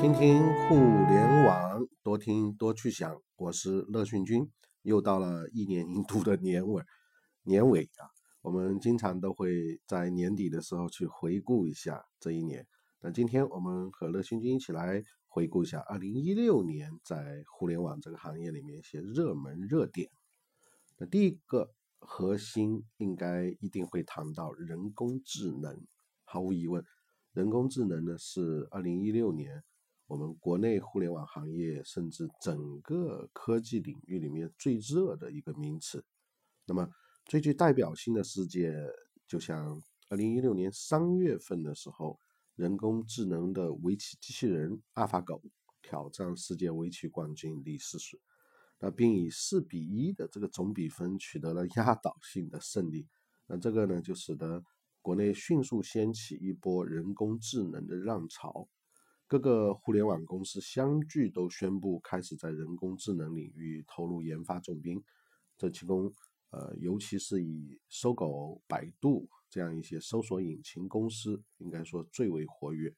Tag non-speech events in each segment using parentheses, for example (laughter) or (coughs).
听听互联网，多听多去想。我是乐讯君，又到了一年一度的年尾，年尾啊，我们经常都会在年底的时候去回顾一下这一年。那今天我们和乐讯君一起来回顾一下二零一六年在互联网这个行业里面一些热门热点。那第一个核心应该一定会谈到人工智能，毫无疑问，人工智能呢是二零一六年。我们国内互联网行业，甚至整个科技领域里面最热的一个名词。那么最具代表性的事件，就像二零一六年三月份的时候，人工智能的围棋机器人阿尔法狗挑战世界围棋冠军李世石，那并以四比一的这个总比分取得了压倒性的胜利。那这个呢，就使得国内迅速掀起一波人工智能的浪潮。各个互联网公司相继都宣布开始在人工智能领域投入研发重兵，这其中，呃，尤其是以搜狗、百度这样一些搜索引擎公司，应该说最为活跃。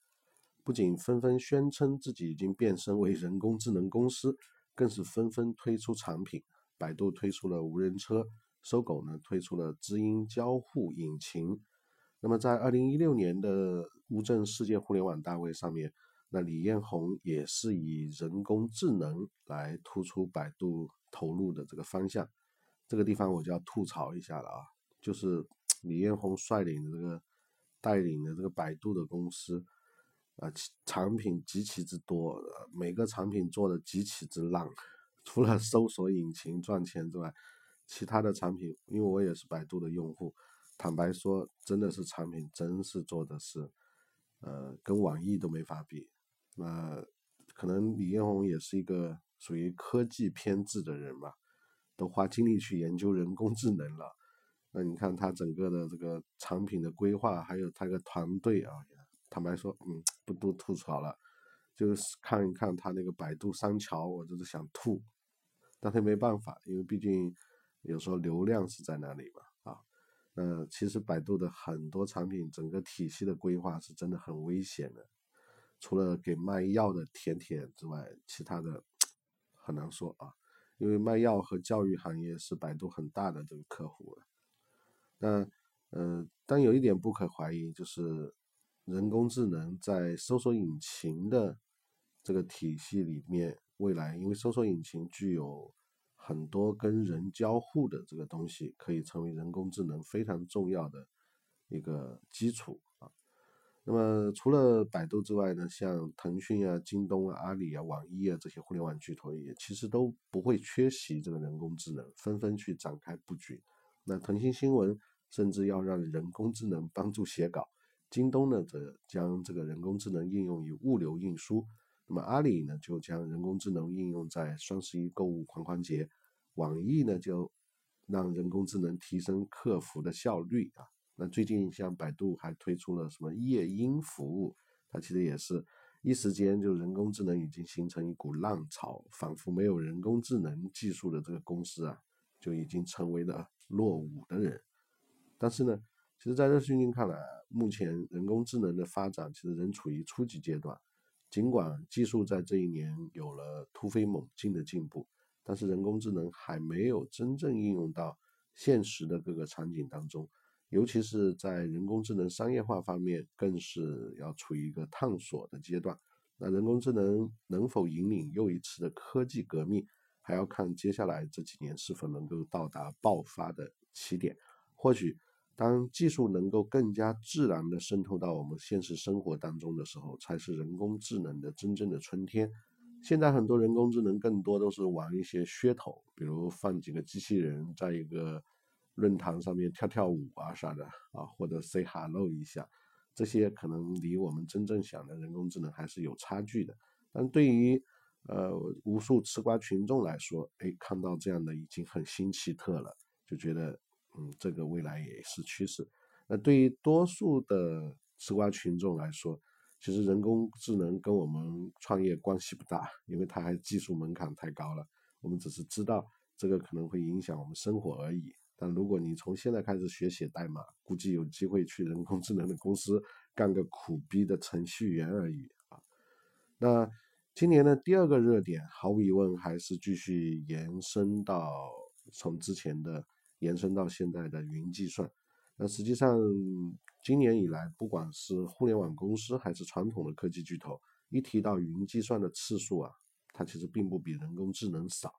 不仅纷纷宣称自己已经变身为人工智能公司，更是纷纷推出产品。百度推出了无人车，搜狗呢推出了知音交互引擎。那么，在二零一六年的乌镇世界互联网大会上面。那李彦宏也是以人工智能来突出百度投入的这个方向，这个地方我就要吐槽一下了啊，就是 (tsk) 李彦宏率领的这个带领的这个百度的公司，啊，产品极其之多，每个产品做的极其之烂，除了搜索引擎赚钱之外，其他的产品，因为我也是百度的用户，坦白说，真的是产品真是做的是，呃，跟网易都没法比。那可能李彦宏也是一个属于科技偏执的人吧，都花精力去研究人工智能了。那你看他整个的这个产品的规划，还有他个团队啊，坦白说，嗯，不多吐槽了，就是看一看他那个百度商桥，我就是想吐，但是没办法，因为毕竟有时候流量是在那里嘛，啊，那其实百度的很多产品整个体系的规划是真的很危险的。除了给卖药的甜甜之外，其他的很难说啊。因为卖药和教育行业是百度很大的这个客户了。那呃，但有一点不可怀疑，就是人工智能在搜索引擎的这个体系里面，未来因为搜索引擎具有很多跟人交互的这个东西，可以成为人工智能非常重要的一个基础。那么除了百度之外呢，像腾讯啊、京东啊、阿里啊、网易啊这些互联网巨头也其实都不会缺席这个人工智能，纷纷去展开布局。那腾讯新闻甚至要让人工智能帮助写稿，京东呢则将这个人工智能应用于物流运输，那么阿里呢就将人工智能应用在双十一购物狂欢节，网易呢就让人工智能提升客服的效率啊。那最近像百度还推出了什么夜莺服务，它其实也是一时间就人工智能已经形成一股浪潮，仿佛没有人工智能技术的这个公司啊，就已经成为了落伍的人。但是呢，其实，在热讯君看来，目前人工智能的发展其实仍处于初级阶段，尽管技术在这一年有了突飞猛进的进步，但是人工智能还没有真正应用到现实的各个场景当中。尤其是在人工智能商业化方面，更是要处于一个探索的阶段。那人工智能能否引领又一次的科技革命，还要看接下来这几年是否能够到达爆发的起点。或许，当技术能够更加自然地渗透到我们现实生活当中的时候，才是人工智能的真正的春天。现在很多人工智能更多都是玩一些噱头，比如放几个机器人在一个。论坛上面跳跳舞啊啥的啊，或者 say hello 一下，这些可能离我们真正想的人工智能还是有差距的。但对于呃无数吃瓜群众来说，哎，看到这样的已经很新奇特了，就觉得嗯，这个未来也是趋势。那对于多数的吃瓜群众来说，其实人工智能跟我们创业关系不大，因为它还技术门槛太高了。我们只是知道这个可能会影响我们生活而已。但如果你从现在开始学写代码，估计有机会去人工智能的公司干个苦逼的程序员而已啊。那今年的第二个热点，毫无疑问还是继续延伸到从之前的延伸到现在的云计算。那实际上今年以来，不管是互联网公司还是传统的科技巨头，一提到云计算的次数啊，它其实并不比人工智能少。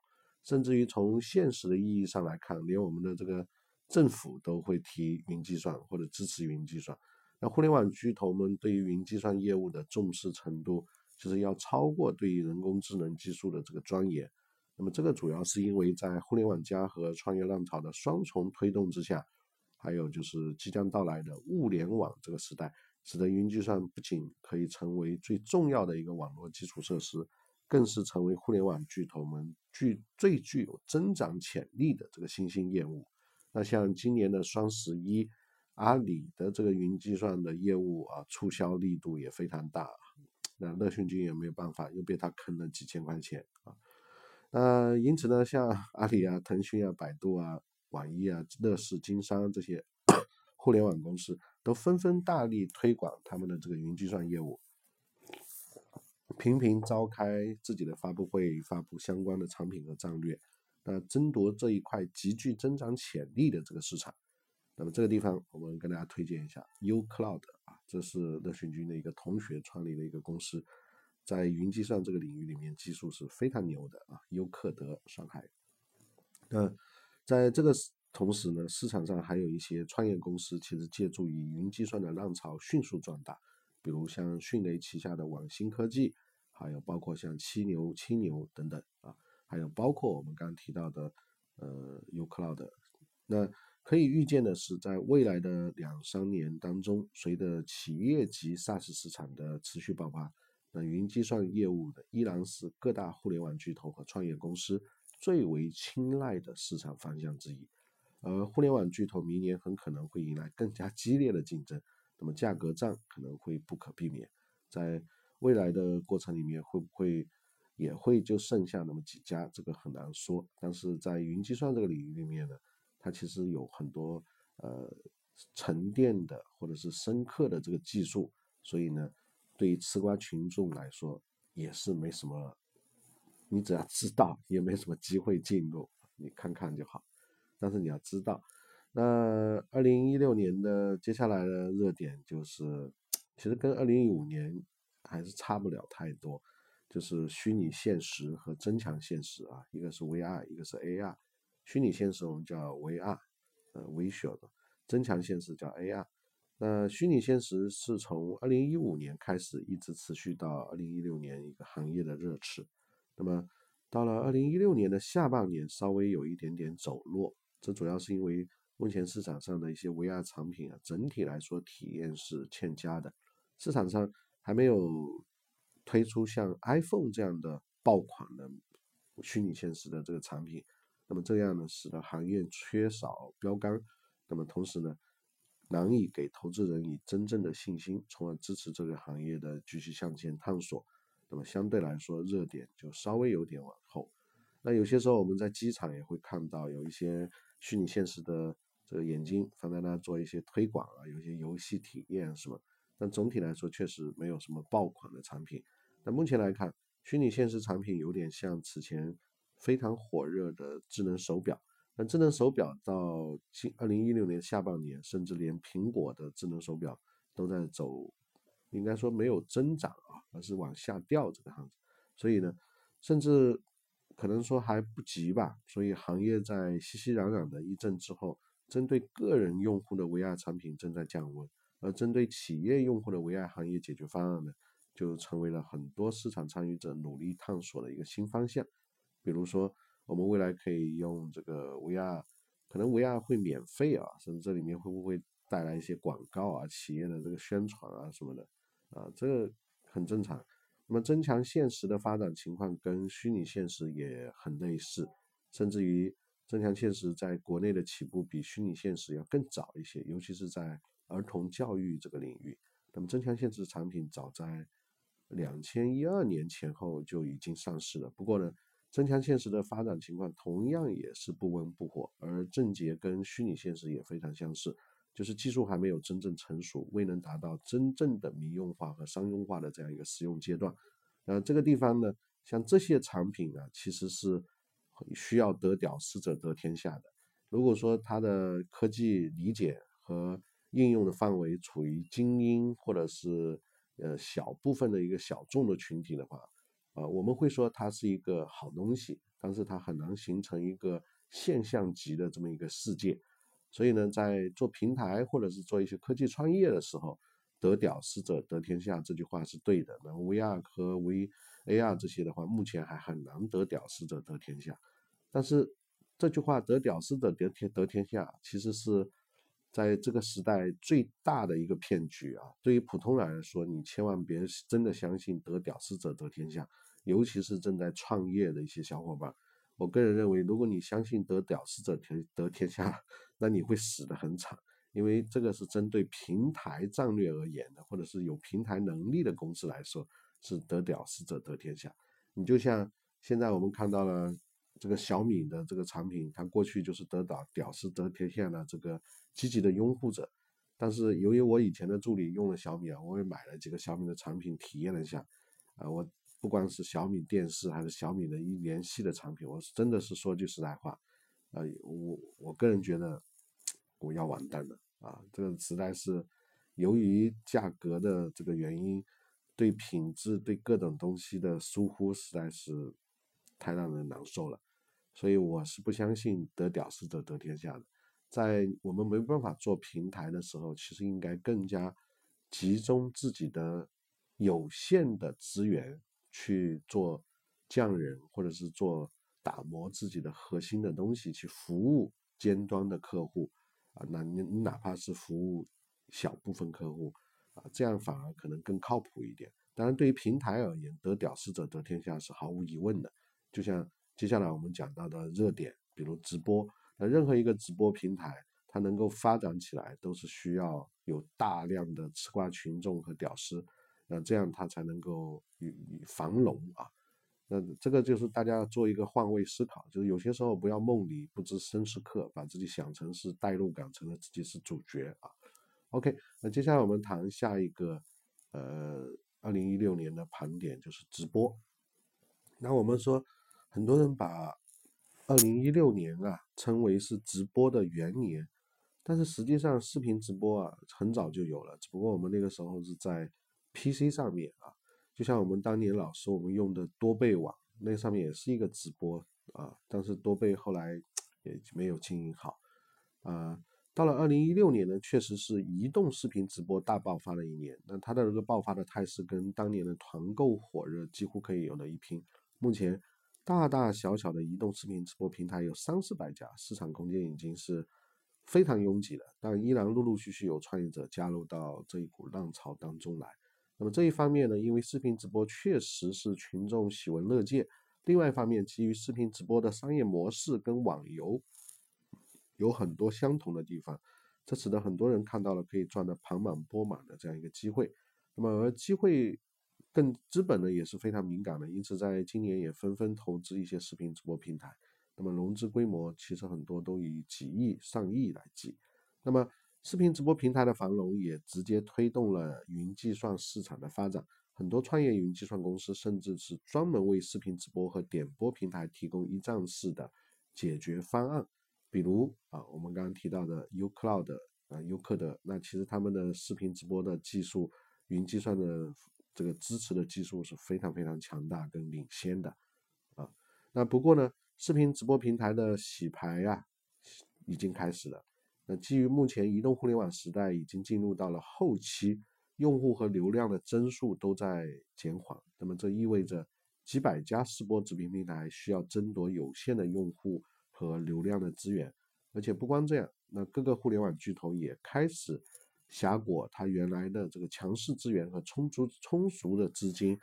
甚至于从现实的意义上来看，连我们的这个政府都会提云计算或者支持云计算。那互联网巨头们对于云计算业务的重视程度，其实要超过对于人工智能技术的这个钻研。那么这个主要是因为在互联网加和创业浪潮的双重推动之下，还有就是即将到来的物联网这个时代，使得云计算不仅可以成为最重要的一个网络基础设施。更是成为互联网巨头们具最具有增长潜力的这个新兴业务。那像今年的双十一，阿里的这个云计算的业务啊，促销力度也非常大。那乐讯君也没有办法，又被他坑了几千块钱啊。那因此呢，像阿里啊、腾讯啊、百度啊、网易啊、乐视、经商这些 (coughs) 互联网公司，都纷纷大力推广他们的这个云计算业务。频频召开自己的发布会，发布相关的产品和战略，那争夺这一块极具增长潜力的这个市场。那么这个地方，我们跟大家推荐一下 uCloud 啊，这是乐讯君的一个同学创立的一个公司，在云计算这个领域里面技术是非常牛的啊。优客德上海。那在这个同时呢，市场上还有一些创业公司，其实借助于云计算的浪潮迅速壮大。比如像迅雷旗下的网新科技，还有包括像七牛、青牛等等啊，还有包括我们刚提到的呃 uCloud。那可以预见的是，在未来的两三年当中，随着企业级 SaaS 市场的持续爆发，那云计算业务的依然是各大互联网巨头和创业公司最为青睐的市场方向之一。而互联网巨头明年很可能会迎来更加激烈的竞争。那么价格战可能会不可避免，在未来的过程里面会不会也会就剩下那么几家，这个很难说。但是在云计算这个领域里面呢，它其实有很多呃沉淀的或者是深刻的这个技术，所以呢，对于吃瓜群众来说也是没什么，你只要知道也没什么机会进入，你看看就好。但是你要知道。那二零一六年的接下来的热点就是，其实跟二零一五年还是差不了太多，就是虚拟现实和增强现实啊，一个是 VR，一个是 AR。虚拟现实我们叫 VR，呃，Visual 的，增强现实叫 AR。那虚拟现实是从二零一五年开始一直持续到二零一六年一个行业的热词，那么到了二零一六年的下半年稍微有一点点走弱，这主要是因为。目前市场上的一些 VR 产品啊，整体来说体验是欠佳的，市场上还没有推出像 iPhone 这样的爆款的虚拟现实的这个产品，那么这样呢，使得行业缺少标杆，那么同时呢，难以给投资人以真正的信心，从而支持这个行业的继续向前探索，那么相对来说热点就稍微有点往后。那有些时候我们在机场也会看到有一些虚拟现实的。这个眼睛放在那做一些推广啊，有些游戏体验是吧？但总体来说确实没有什么爆款的产品。那目前来看，虚拟现实产品有点像此前非常火热的智能手表。那智能手表到今二零一六年下半年，甚至连苹果的智能手表都在走，应该说没有增长啊，而是往下掉这个样子。所以呢，甚至可能说还不急吧。所以行业在熙熙攘攘的一阵之后。针对个人用户的 VR 产品正在降温，而针对企业用户的 VR 行业解决方案呢，就成为了很多市场参与者努力探索的一个新方向。比如说，我们未来可以用这个 VR，可能 VR 会免费啊，甚至这里面会不会带来一些广告啊、企业的这个宣传啊什么的啊，这个很正常。那么增强现实的发展情况跟虚拟现实也很类似，甚至于。增强现实在国内的起步比虚拟现实要更早一些，尤其是在儿童教育这个领域。那么增强现实产品早在两千一二年前后就已经上市了。不过呢，增强现实的发展情况同样也是不温不火，而症结跟虚拟现实也非常相似，就是技术还没有真正成熟，未能达到真正的民用化和商用化的这样一个使用阶段。呃，这个地方呢，像这些产品啊，其实是需要得屌丝者得天下的。如果说它的科技理解和应用的范围处于精英或者是呃小部分的一个小众的群体的话，啊，我们会说它是一个好东西，但是它很难形成一个现象级的这么一个世界。所以呢，在做平台或者是做一些科技创业的时候，得屌丝者得天下这句话是对的。那 VR 和 A R 这些的话，目前还很难得屌丝者得天下。但是这句话得屌丝者得天得天下，其实是在这个时代最大的一个骗局啊！对于普通人来说，你千万别真的相信得屌丝者得天下，尤其是正在创业的一些小伙伴。我个人认为，如果你相信得屌丝者天得天下，那你会死得很惨，因为这个是针对平台战略而言的，或者是有平台能力的公司来说，是得屌丝者得天下。你就像现在我们看到了这个小米的这个产品，它过去就是得到屌丝得天下的这个积极的拥护者，但是由于我以前的助理用了小米啊，我也买了几个小米的产品体验了一下，啊，我。不管是小米电视还是小米的一联系的产品，我是真的是说句实在话，啊，我我个人觉得我要完蛋了啊！这个实在是由于价格的这个原因，对品质对各种东西的疏忽实在是太让人难受了，所以我是不相信得屌丝者得天下的。在我们没办法做平台的时候，其实应该更加集中自己的有限的资源。去做匠人，或者是做打磨自己的核心的东西，去服务尖端的客户啊，那你你哪怕是服务小部分客户啊，这样反而可能更靠谱一点。当然，对于平台而言，得屌丝者得天下是毫无疑问的。就像接下来我们讲到的热点，比如直播，那任何一个直播平台，它能够发展起来，都是需要有大量的吃瓜群众和屌丝。那这样它才能够与与防龙啊，那这个就是大家要做一个换位思考，就是有些时候不要梦里不知身是客，把自己想成是代入感，成了自己是主角啊。OK，那接下来我们谈下一个，呃，二零一六年的盘点就是直播。那我们说，很多人把二零一六年啊称为是直播的元年，但是实际上视频直播啊很早就有了，只不过我们那个时候是在。PC 上面啊，就像我们当年老师我们用的多倍网，那上面也是一个直播啊，但是多倍后来也没有经营好啊。到了二零一六年呢，确实是移动视频直播大爆发的一年，那它的这个爆发的态势跟当年的团购火热几乎可以有的一拼。目前大大小小的移动视频直播平台有三四百家，市场空间已经是非常拥挤了，但依然陆陆续续有创业者加入到这一股浪潮当中来。那么这一方面呢，因为视频直播确实是群众喜闻乐见；另外一方面，基于视频直播的商业模式跟网游有很多相同的地方，这使得很多人看到了可以赚得盆满钵满的这样一个机会。那么而机会更资本呢也是非常敏感的，因此在今年也纷纷投资一些视频直播平台。那么融资规模其实很多都以几亿、上亿来计。那么视频直播平台的繁荣也直接推动了云计算市场的发展。很多创业云计算公司甚至是专门为视频直播和点播平台提供一站式的解决方案。比如啊，我们刚刚提到的 uCloud 啊，uC 的，那其实他们的视频直播的技术、云计算的这个支持的技术是非常非常强大跟领先的啊。那不过呢，视频直播平台的洗牌呀，已经开始了。那基于目前移动互联网时代已经进入到了后期，用户和流量的增速都在减缓，那么这意味着几百家试播直播平台需要争夺有限的用户和流量的资源，而且不光这样，那各个互联网巨头也开始挟裹它原来的这个强势资源和充足充足的资金，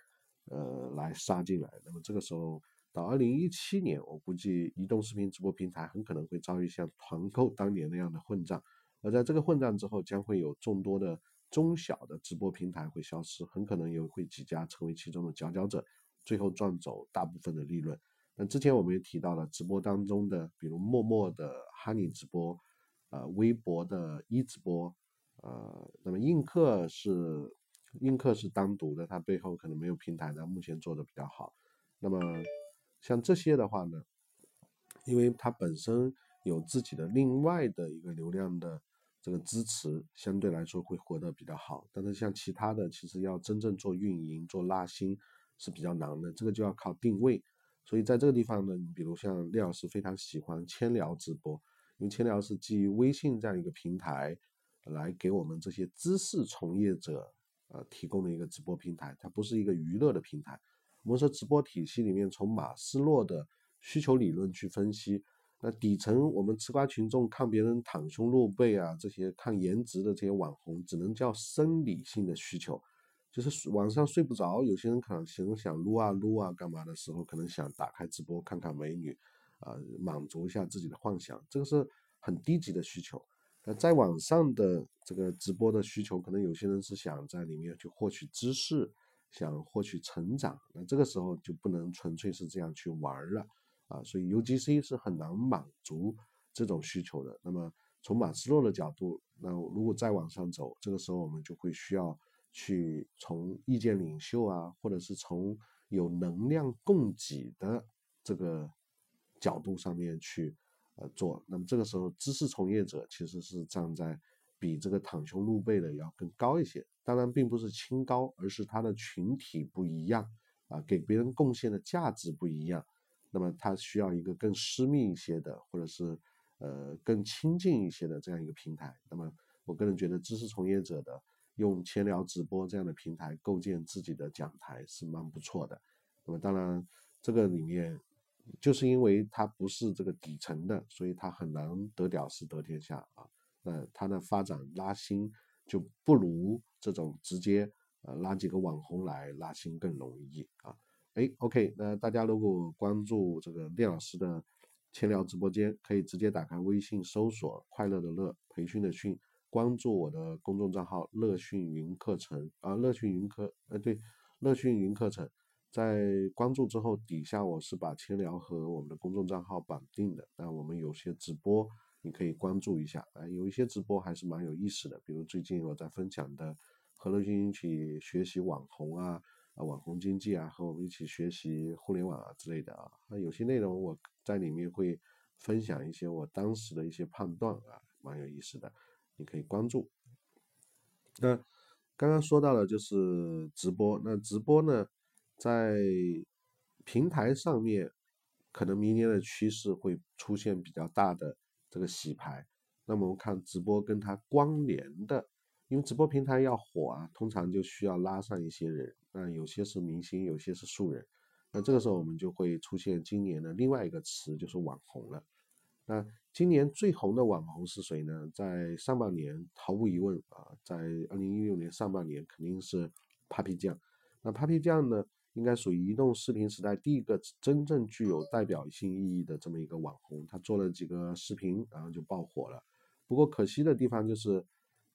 呃，来杀进来。那么这个时候。到二零一七年，我估计移动视频直播平台很可能会遭遇像团购当年那样的混战，而在这个混战之后，将会有众多的中小的直播平台会消失，很可能有会几家成为其中的佼佼者，最后赚走大部分的利润。那之前我们也提到了直播当中的，比如陌陌的哈尼直播，呃，微博的一直播，呃，那么映客是映客是单独的，它背后可能没有平台但，目前做的比较好。那么像这些的话呢，因为它本身有自己的另外的一个流量的这个支持，相对来说会活得比较好。但是像其他的，其实要真正做运营、做拉新是比较难的，这个就要靠定位。所以在这个地方呢，你比如像廖老师非常喜欢千聊直播，因为千聊是基于微信这样一个平台来给我们这些知识从业者呃提供的一个直播平台，它不是一个娱乐的平台。我们说直播体系里面，从马斯洛的需求理论去分析，那底层我们吃瓜群众看别人袒胸露背啊，这些看颜值的这些网红，只能叫生理性的需求，就是晚上睡不着，有些人可能想撸啊撸啊干嘛的时候，可能想打开直播看看美女，啊，满足一下自己的幻想，这个是很低级的需求。那在网上的这个直播的需求，可能有些人是想在里面去获取知识。想获取成长，那这个时候就不能纯粹是这样去玩了啊，所以 UGC 是很难满足这种需求的。那么从马斯洛的角度，那如果再往上走，这个时候我们就会需要去从意见领袖啊，或者是从有能量供给的这个角度上面去呃做。那么这个时候，知识从业者其实是站在。比这个袒胸露背的要更高一些，当然并不是清高，而是他的群体不一样啊，给别人贡献的价值不一样，那么他需要一个更私密一些的，或者是呃更亲近一些的这样一个平台。那么我个人觉得，知识从业者的用千聊直播这样的平台构建自己的讲台是蛮不错的。那么当然这个里面就是因为它不是这个底层的，所以它很难得屌丝得天下啊。那它的发展拉新就不如这种直接呃拉几个网红来拉新更容易啊。哎，OK，那大家如果关注这个聂老师的千聊直播间，可以直接打开微信搜索“快乐的乐，培训的训”，关注我的公众账号“乐讯云课程”啊，“乐讯云课”呃对，“乐讯云课程”在关注之后，底下我是把千聊和我们的公众账号绑定的，那我们有些直播。你可以关注一下啊，有一些直播还是蛮有意思的，比如最近我在分享的和乐君一起学习网红啊，啊网红经济啊，和我们一起学习互联网啊之类的啊，那有些内容我在里面会分享一些我当时的一些判断啊，蛮有意思的，你可以关注。那刚刚说到了就是直播，那直播呢，在平台上面可能明年的趋势会出现比较大的。这个洗牌，那么我们看直播跟它关联的，因为直播平台要火啊，通常就需要拉上一些人，那有些是明星，有些是素人，那这个时候我们就会出现今年的另外一个词，就是网红了。那今年最红的网红是谁呢？在上半年毫无疑问啊，在二零一六年上半年肯定是 Papi 酱。那 Papi 酱呢？应该属于移动视频时代第一个真正具有代表性意义的这么一个网红，他做了几个视频，然后就爆火了。不过可惜的地方就是，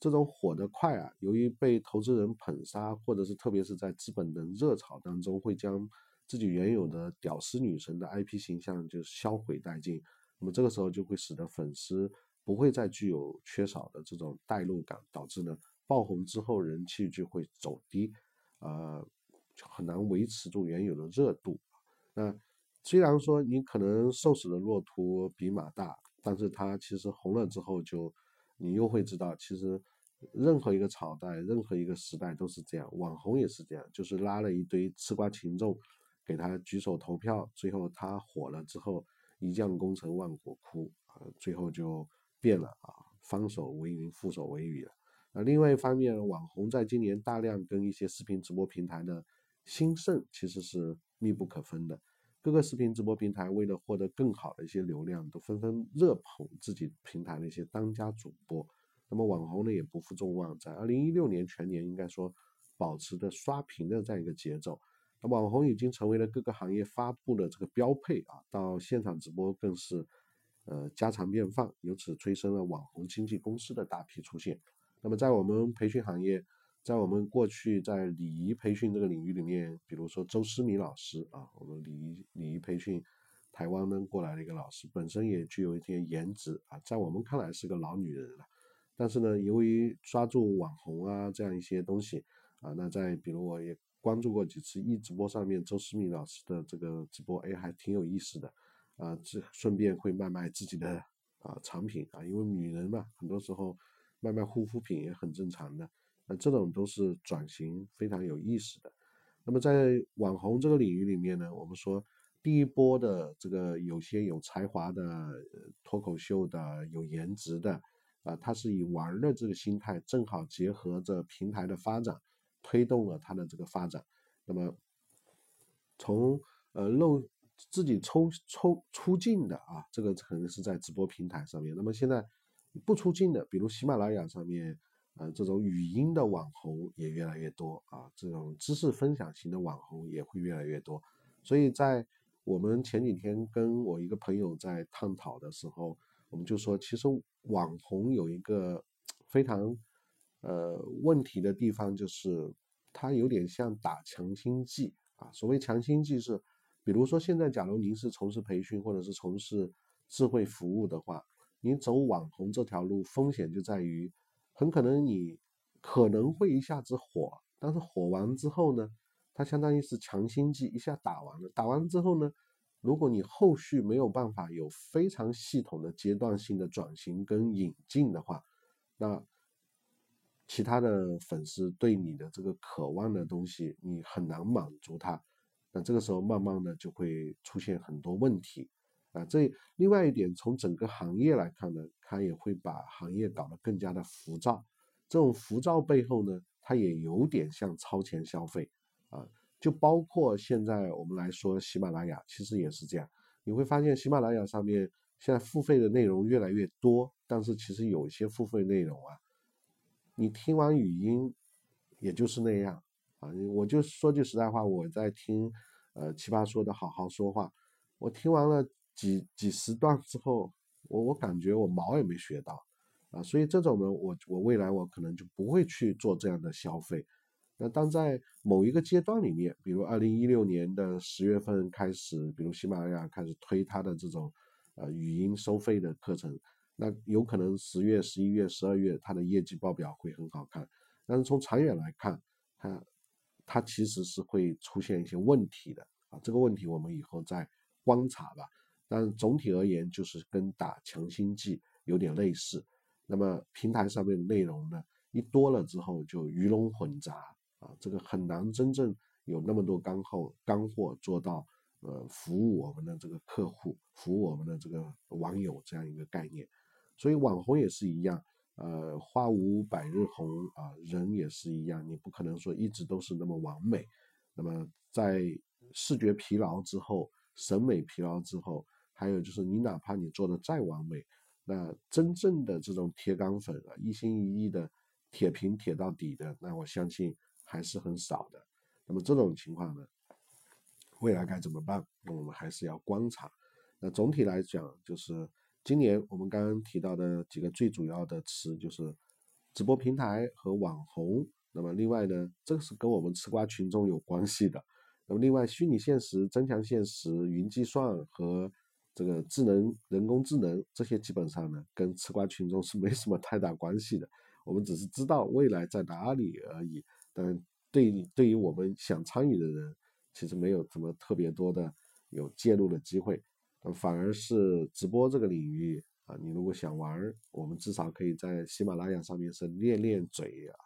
这种火得快啊，由于被投资人捧杀，或者是特别是在资本的热炒当中，会将自己原有的屌丝女神的 IP 形象就销毁殆尽。那么这个时候就会使得粉丝不会再具有缺少的这种代入感，导致呢爆红之后人气就会走低，呃。很难维持住原有的热度。那虽然说你可能瘦死的骆驼比马大，但是它其实红了之后，就你又会知道，其实任何一个朝代、任何一个时代都是这样，网红也是这样，就是拉了一堆吃瓜群众给他举手投票，最后他火了之后，一将功成万骨枯啊，最后就变了啊，方手为云，覆手为雨了。那另外一方面，网红在今年大量跟一些视频直播平台的。兴盛其实是密不可分的，各个视频直播平台为了获得更好的一些流量，都纷纷热捧自己平台的一些当家主播。那么网红呢也不负众望，在二零一六年全年应该说保持着刷屏的这样一个节奏。网红已经成为了各个行业发布的这个标配啊，到现场直播更是呃家常便饭，由此催生了网红经纪公司的大批出现。那么在我们培训行业。在我们过去在礼仪培训这个领域里面，比如说周思米老师啊，我们礼仪礼仪培训台湾呢过来的一个老师，本身也具有一些颜值啊，在我们看来是个老女人了，但是呢，由于抓住网红啊这样一些东西，啊。那在比如我也关注过几次一直播上面周思敏老师的这个直播，哎，还挺有意思的啊。这顺便会卖卖自己的啊产品啊，因为女人嘛，很多时候卖卖护肤品也很正常的。那这种都是转型非常有意思的。那么在网红这个领域里面呢，我们说第一波的这个有些有才华的脱口秀的有颜值的啊，他是以玩的这个心态，正好结合着平台的发展，推动了他的这个发展。那么从呃露自己抽抽出镜的啊，这个可能是在直播平台上面。那么现在不出镜的，比如喜马拉雅上面。呃，这种语音的网红也越来越多啊，这种知识分享型的网红也会越来越多。所以在我们前几天跟我一个朋友在探讨的时候，我们就说，其实网红有一个非常呃问题的地方，就是它有点像打强心剂啊。所谓强心剂是，比如说现在假如您是从事培训或者是从事智慧服务的话，您走网红这条路，风险就在于。很可能你可能会一下子火，但是火完之后呢，它相当于是强心剂一下打完了，打完之后呢，如果你后续没有办法有非常系统的阶段性的转型跟引进的话，那其他的粉丝对你的这个渴望的东西你很难满足他，那这个时候慢慢的就会出现很多问题。啊，这另外一点，从整个行业来看呢，它也会把行业搞得更加的浮躁。这种浮躁背后呢，它也有点像超前消费啊。就包括现在我们来说，喜马拉雅其实也是这样。你会发现，喜马拉雅上面现在付费的内容越来越多，但是其实有些付费内容啊，你听完语音也就是那样啊。我就说句实在话，我在听呃奇葩说的好好说话，我听完了。几几十段之后，我我感觉我毛也没学到，啊，所以这种呢，我我未来我可能就不会去做这样的消费。那当在某一个阶段里面，比如二零一六年的十月份开始，比如喜马拉雅开始推它的这种呃语音收费的课程，那有可能十月、十一月、十二月它的业绩报表会很好看，但是从长远来看，它它其实是会出现一些问题的啊，这个问题我们以后再观察吧。但总体而言，就是跟打强心剂有点类似。那么平台上面的内容呢，一多了之后就鱼龙混杂啊，这个很难真正有那么多干货干货做到呃服务我们的这个客户，服务我们的这个网友这样一个概念。所以网红也是一样，呃，花无百日红啊，人也是一样，你不可能说一直都是那么完美。那么在视觉疲劳之后，审美疲劳之后。还有就是，你哪怕你做的再完美，那真正的这种铁杆粉啊，一心一意的铁平铁到底的，那我相信还是很少的。那么这种情况呢，未来该怎么办？那我们还是要观察。那总体来讲，就是今年我们刚刚提到的几个最主要的词，就是直播平台和网红。那么另外呢，这个是跟我们吃瓜群众有关系的。那么另外，虚拟现实、增强现实、云计算和这个智能人工智能这些基本上呢，跟吃瓜群众是没什么太大关系的。我们只是知道未来在哪里而已。但对对于我们想参与的人，其实没有什么特别多的有介入的机会。反而是直播这个领域啊，你如果想玩，我们至少可以在喜马拉雅上面是练练嘴啊。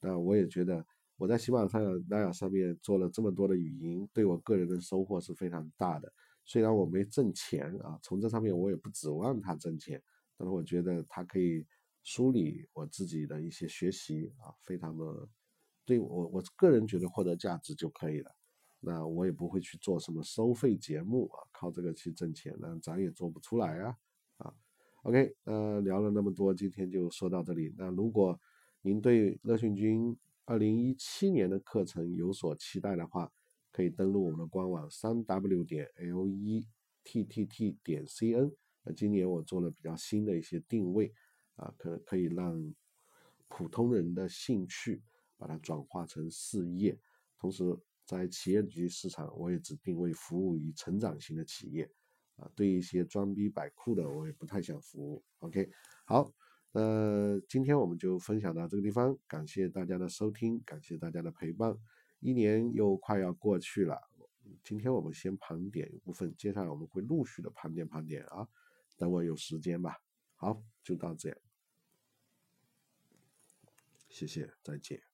那我也觉得我在喜马拉雅上面做了这么多的语音，对我个人的收获是非常大的。虽然我没挣钱啊，从这上面我也不指望他挣钱，但是我觉得他可以梳理我自己的一些学习啊，非常的对我我个人觉得获得价值就可以了。那我也不会去做什么收费节目啊，靠这个去挣钱，那咱也做不出来啊啊。OK，呃，聊了那么多，今天就说到这里。那如果您对乐讯君二零一七年的课程有所期待的话，可以登录我们的官网三 w 点 l e t t t 点 c n。那今年我做了比较新的一些定位，啊，可可以让普通人的兴趣把它转化成事业。同时，在企业级市场，我也只定位服务于成长型的企业，啊，对一些装逼摆酷的，我也不太想服务。OK，好，那今天我们就分享到这个地方，感谢大家的收听，感谢大家的陪伴。一年又快要过去了，今天我们先盘点一部分，接下来我们会陆续的盘点盘点啊。等我有时间吧。好，就到这，谢谢，再见。